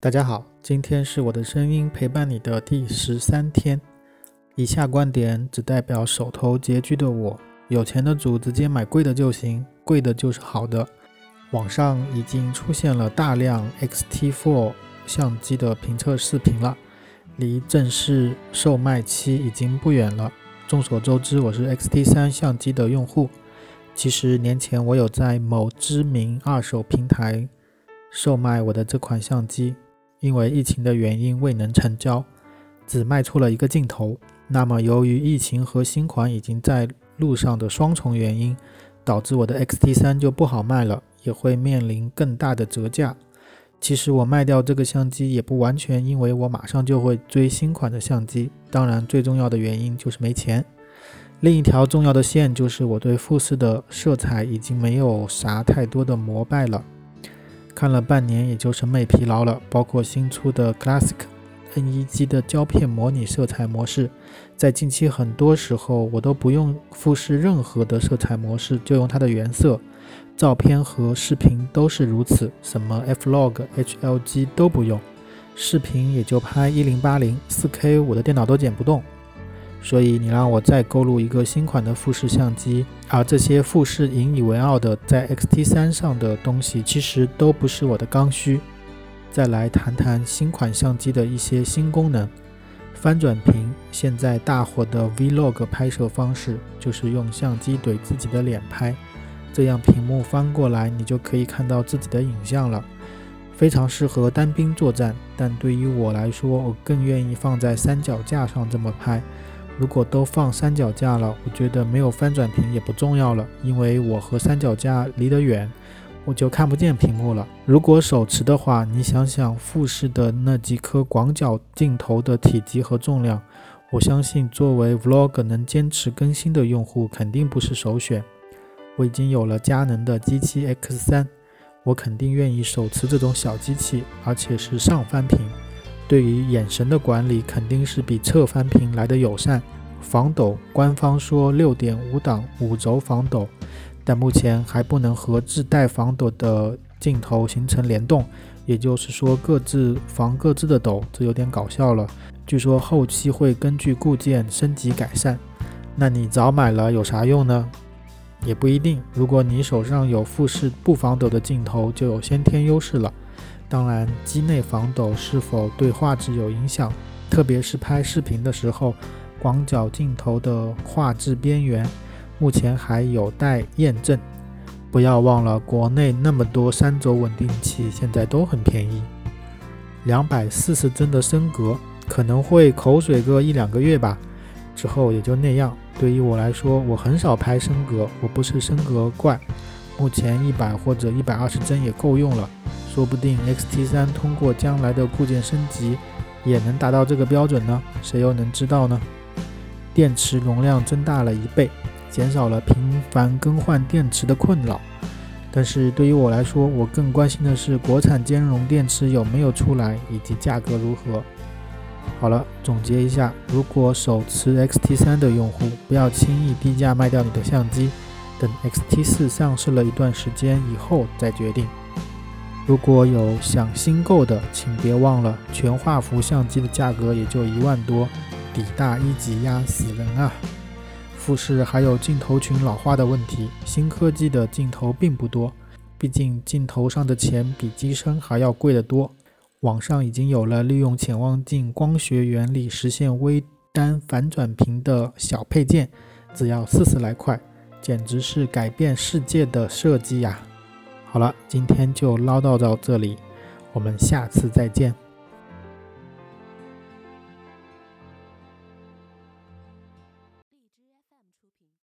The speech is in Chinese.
大家好，今天是我的声音陪伴你的第十三天。以下观点只代表手头拮据的我，有钱的主直接买贵的就行，贵的就是好的。网上已经出现了大量 X-T4 相机的评测视频了，离正式售卖期已经不远了。众所周知，我是 X-T3 相机的用户。其实年前我有在某知名二手平台售卖我的这款相机。因为疫情的原因未能成交，只卖出了一个镜头。那么，由于疫情和新款已经在路上的双重原因，导致我的 X-T3 就不好卖了，也会面临更大的折价。其实我卖掉这个相机也不完全因为我马上就会追新款的相机，当然最重要的原因就是没钱。另一条重要的线就是我对富士的色彩已经没有啥太多的膜拜了。看了半年，也就审美疲劳了。包括新出的 Classic N1 的胶片模拟色彩模式，在近期很多时候我都不用富士任何的色彩模式，就用它的原色。照片和视频都是如此，什么 F-Log、HLG 都不用，视频也就拍 1080-4K，我的电脑都剪不动。所以你让我再购入一个新款的富士相机，而这些富士引以为傲的在 X-T3 上的东西，其实都不是我的刚需。再来谈谈新款相机的一些新功能，翻转屏。现在大火的 Vlog 拍摄方式，就是用相机怼自己的脸拍，这样屏幕翻过来，你就可以看到自己的影像了，非常适合单兵作战。但对于我来说，我更愿意放在三脚架上这么拍。如果都放三脚架了，我觉得没有翻转屏也不重要了，因为我和三脚架离得远，我就看不见屏幕了。如果手持的话，你想想富士的那几颗广角镜头的体积和重量，我相信作为 Vlog 能坚持更新的用户肯定不是首选。我已经有了佳能的 G7 X3，我肯定愿意手持这种小机器，而且是上翻屏。对于眼神的管理肯定是比侧翻屏来的友善。防抖，官方说六点五档五轴防抖，但目前还不能和自带防抖的镜头形成联动，也就是说各自防各自的抖，这有点搞笑了。据说后期会根据固件升级改善。那你早买了有啥用呢？也不一定。如果你手上有富士不防抖的镜头，就有先天优势了。当然，机内防抖是否对画质有影响？特别是拍视频的时候，广角镜头的画质边缘目前还有待验证。不要忘了，国内那么多三轴稳定器现在都很便宜。两百四十帧的升格可能会口水个一两个月吧，之后也就那样。对于我来说，我很少拍升格，我不是升格怪。目前一百或者一百二十帧也够用了。说不定 X-T3 通过将来的固件升级，也能达到这个标准呢？谁又能知道呢？电池容量增大了一倍，减少了频繁更换电池的困扰。但是对于我来说，我更关心的是国产兼容电池有没有出来，以及价格如何。好了，总结一下：如果手持 X-T3 的用户，不要轻易低价卖掉你的相机，等 X-T4 上市了一段时间以后再决定。如果有想新购的，请别忘了全画幅相机的价格也就一万多，底大一级压死人啊！富士还有镜头群老化的问题，新科技的镜头并不多，毕竟镜头上的钱比机身还要贵得多。网上已经有了利用潜望镜光学原理实现微单反转屏的小配件，只要四十来块，简直是改变世界的设计呀！好了，今天就唠叨到这里，我们下次再见。